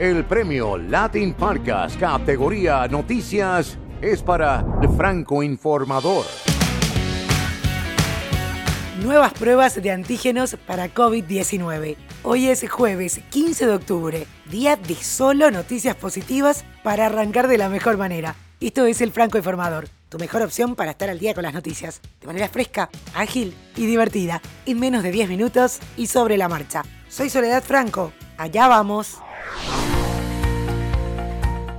El premio Latin Podcast categoría Noticias es para el Franco Informador. Nuevas pruebas de antígenos para COVID-19. Hoy es jueves 15 de octubre, día de solo noticias positivas para arrancar de la mejor manera. Esto es el Franco Informador, tu mejor opción para estar al día con las noticias, de manera fresca, ágil y divertida, en menos de 10 minutos y sobre la marcha. Soy Soledad Franco, allá vamos.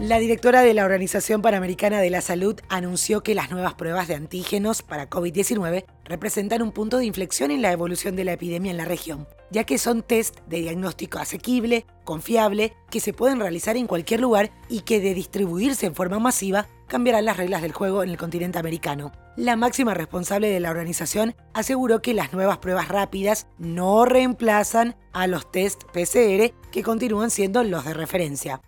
La directora de la Organización Panamericana de la Salud anunció que las nuevas pruebas de antígenos para COVID-19 representan un punto de inflexión en la evolución de la epidemia en la región, ya que son test de diagnóstico asequible, confiable, que se pueden realizar en cualquier lugar y que de distribuirse en forma masiva cambiarán las reglas del juego en el continente americano. La máxima responsable de la organización aseguró que las nuevas pruebas rápidas no reemplazan a los test PCR que continúan siendo los de referencia.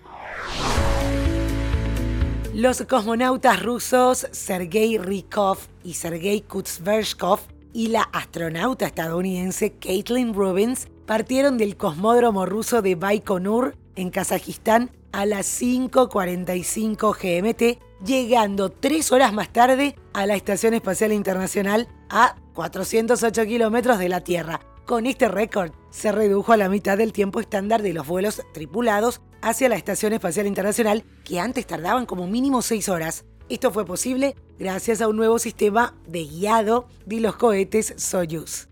Los cosmonautas rusos Sergei Rykov y Sergei Kutsvershkov y la astronauta estadounidense Caitlin Rubins partieron del cosmódromo ruso de Baikonur en Kazajistán a las 5.45 GMT, llegando tres horas más tarde a la Estación Espacial Internacional a 408 kilómetros de la Tierra. Con este récord se redujo a la mitad del tiempo estándar de los vuelos tripulados hacia la Estación Espacial Internacional, que antes tardaban como mínimo seis horas. Esto fue posible gracias a un nuevo sistema de guiado de los cohetes Soyuz.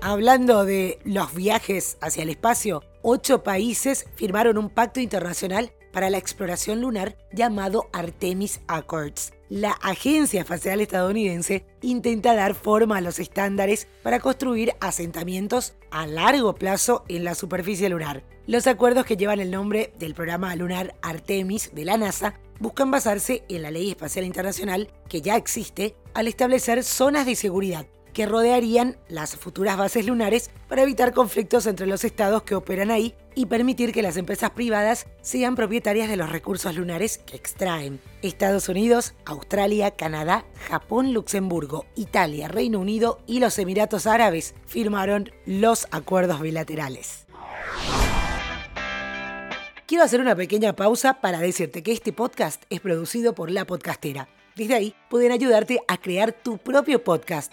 Hablando de los viajes hacia el espacio, ocho países firmaron un pacto internacional para la exploración lunar llamado Artemis Accords. La Agencia Espacial Estadounidense intenta dar forma a los estándares para construir asentamientos a largo plazo en la superficie lunar. Los acuerdos que llevan el nombre del programa lunar Artemis de la NASA buscan basarse en la Ley Espacial Internacional que ya existe al establecer zonas de seguridad que rodearían las futuras bases lunares para evitar conflictos entre los estados que operan ahí y permitir que las empresas privadas sean propietarias de los recursos lunares que extraen. Estados Unidos, Australia, Canadá, Japón, Luxemburgo, Italia, Reino Unido y los Emiratos Árabes firmaron los acuerdos bilaterales. Quiero hacer una pequeña pausa para decirte que este podcast es producido por La Podcastera. Desde ahí pueden ayudarte a crear tu propio podcast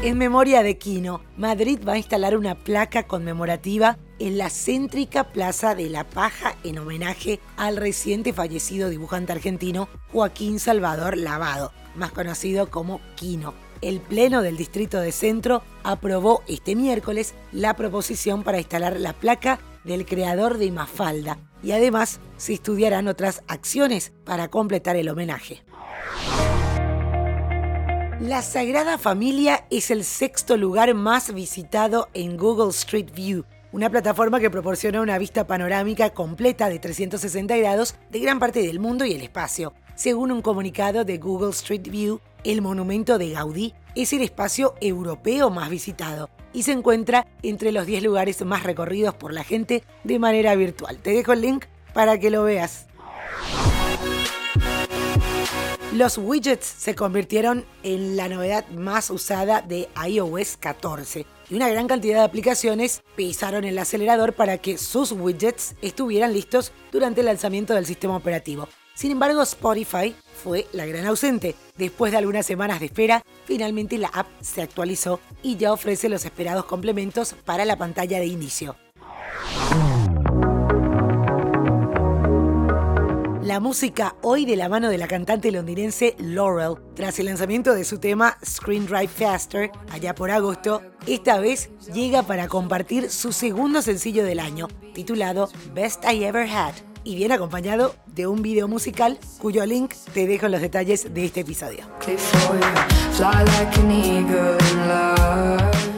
En memoria de Quino, Madrid va a instalar una placa conmemorativa en la céntrica Plaza de la Paja en homenaje al reciente fallecido dibujante argentino Joaquín Salvador Lavado, más conocido como Quino. El Pleno del Distrito de Centro aprobó este miércoles la proposición para instalar la placa del creador de Mafalda y además se estudiarán otras acciones para completar el homenaje. La Sagrada Familia es el sexto lugar más visitado en Google Street View, una plataforma que proporciona una vista panorámica completa de 360 grados de gran parte del mundo y el espacio. Según un comunicado de Google Street View, el monumento de Gaudí es el espacio europeo más visitado y se encuentra entre los 10 lugares más recorridos por la gente de manera virtual. Te dejo el link para que lo veas. Los widgets se convirtieron en la novedad más usada de iOS 14 y una gran cantidad de aplicaciones pisaron el acelerador para que sus widgets estuvieran listos durante el lanzamiento del sistema operativo. Sin embargo, Spotify fue la gran ausente. Después de algunas semanas de espera, finalmente la app se actualizó y ya ofrece los esperados complementos para la pantalla de inicio. La música hoy de la mano de la cantante londinense Laurel, tras el lanzamiento de su tema Screen Drive Faster, allá por agosto, esta vez llega para compartir su segundo sencillo del año, titulado Best I Ever Had, y viene acompañado de un video musical cuyo link te dejo en los detalles de este episodio.